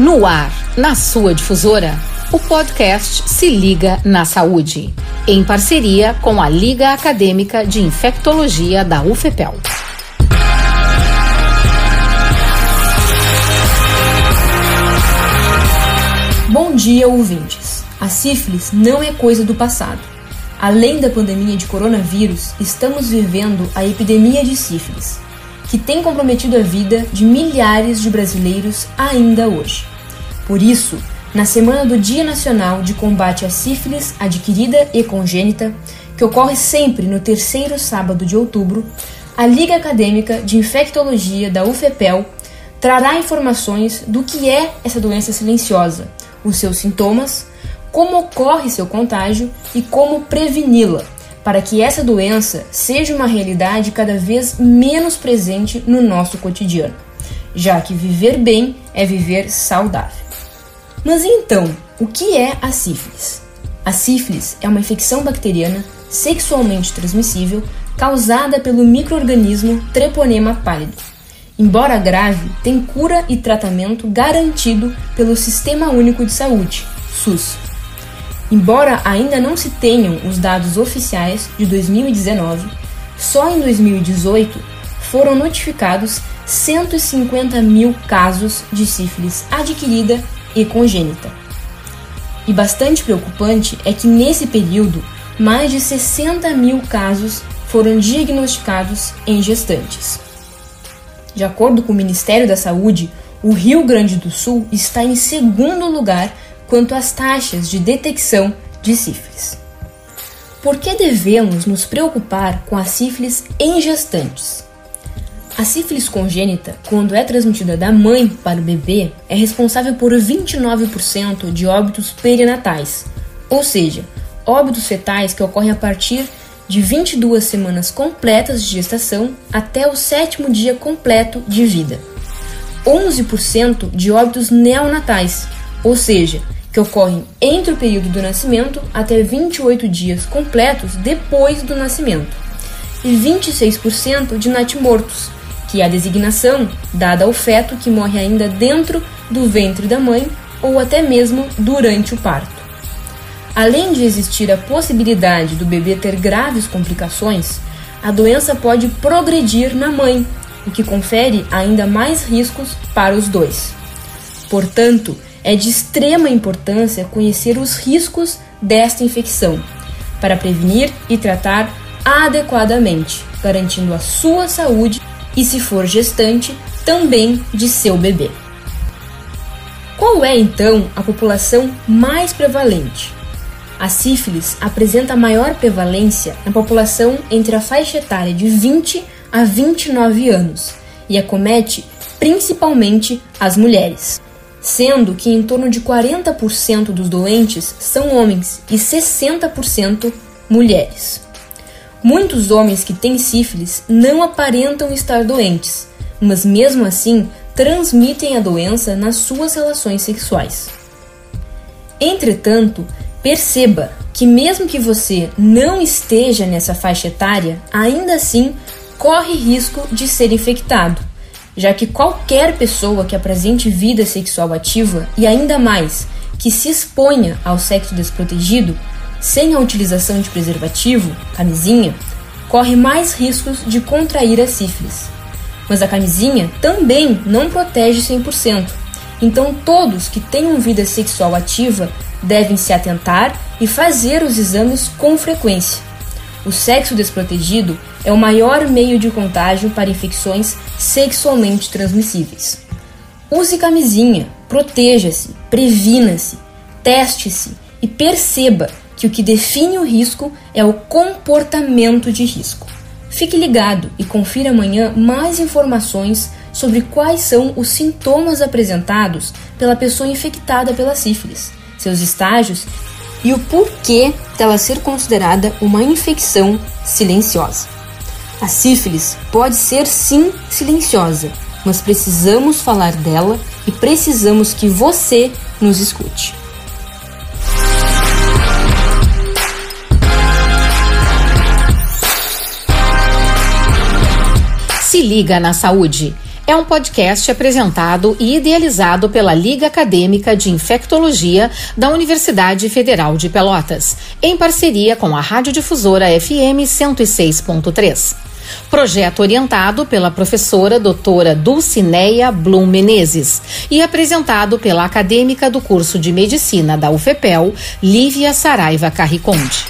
No ar, na sua difusora, o podcast Se Liga na Saúde, em parceria com a Liga Acadêmica de Infectologia da UFPEL. Bom dia, ouvintes. A sífilis não é coisa do passado. Além da pandemia de coronavírus, estamos vivendo a epidemia de sífilis, que tem comprometido a vida de milhares de brasileiros ainda hoje. Por isso, na semana do Dia Nacional de Combate à Sífilis Adquirida e Congênita, que ocorre sempre no terceiro sábado de outubro, a Liga Acadêmica de Infectologia da UFPEL trará informações do que é essa doença silenciosa, os seus sintomas, como ocorre seu contágio e como preveni-la, para que essa doença seja uma realidade cada vez menos presente no nosso cotidiano, já que viver bem é viver saudável. Mas então, o que é a sífilis? A sífilis é uma infecção bacteriana sexualmente transmissível causada pelo microorganismo Treponema pálido. Embora grave, tem cura e tratamento garantido pelo Sistema Único de Saúde, SUS. Embora ainda não se tenham os dados oficiais de 2019, só em 2018 foram notificados 150 mil casos de sífilis adquirida e congênita. E bastante preocupante é que nesse período, mais de 60 mil casos foram diagnosticados em gestantes. De acordo com o Ministério da Saúde, o Rio Grande do Sul está em segundo lugar quanto às taxas de detecção de sífilis. Por que devemos nos preocupar com a sífilis em gestantes? A sífilis congênita, quando é transmitida da mãe para o bebê, é responsável por 29% de óbitos perinatais, ou seja, óbitos fetais que ocorrem a partir de 22 semanas completas de gestação até o sétimo dia completo de vida. 11% de óbitos neonatais, ou seja, que ocorrem entre o período do nascimento até 28 dias completos depois do nascimento, e 26% de natimortos, que é a designação dada ao feto que morre ainda dentro do ventre da mãe ou até mesmo durante o parto. Além de existir a possibilidade do bebê ter graves complicações, a doença pode progredir na mãe, o que confere ainda mais riscos para os dois. Portanto, é de extrema importância conhecer os riscos desta infecção, para prevenir e tratar adequadamente, garantindo a sua saúde e, se for gestante, também de seu bebê. Qual é então a população mais prevalente? A sífilis apresenta maior prevalência na população entre a faixa etária de 20 a 29 anos e acomete principalmente as mulheres sendo que em torno de 40% dos doentes são homens e 60% mulheres. Muitos homens que têm sífilis não aparentam estar doentes, mas mesmo assim transmitem a doença nas suas relações sexuais. Entretanto, perceba que, mesmo que você não esteja nessa faixa etária, ainda assim corre risco de ser infectado já que qualquer pessoa que apresente vida sexual ativa e ainda mais que se exponha ao sexo desprotegido, sem a utilização de preservativo, camisinha, corre mais riscos de contrair a sífilis. Mas a camisinha também não protege 100%. Então todos que tenham vida sexual ativa devem se atentar e fazer os exames com frequência. O sexo desprotegido é o maior meio de contágio para infecções sexualmente transmissíveis. Use camisinha, proteja-se, previna-se, teste-se e perceba que o que define o risco é o comportamento de risco. Fique ligado e confira amanhã mais informações sobre quais são os sintomas apresentados pela pessoa infectada pela sífilis, seus estágios e o porquê dela ser considerada uma infecção silenciosa. A sífilis pode ser sim silenciosa, mas precisamos falar dela e precisamos que você nos escute. Se liga na saúde é um podcast apresentado e idealizado pela Liga Acadêmica de Infectologia da Universidade Federal de Pelotas, em parceria com a Radiodifusora FM 106.3. Projeto orientado pela professora doutora Dulcineia Blum Menezes e apresentado pela acadêmica do curso de medicina da UFEPEL, Lívia Saraiva Carriconde.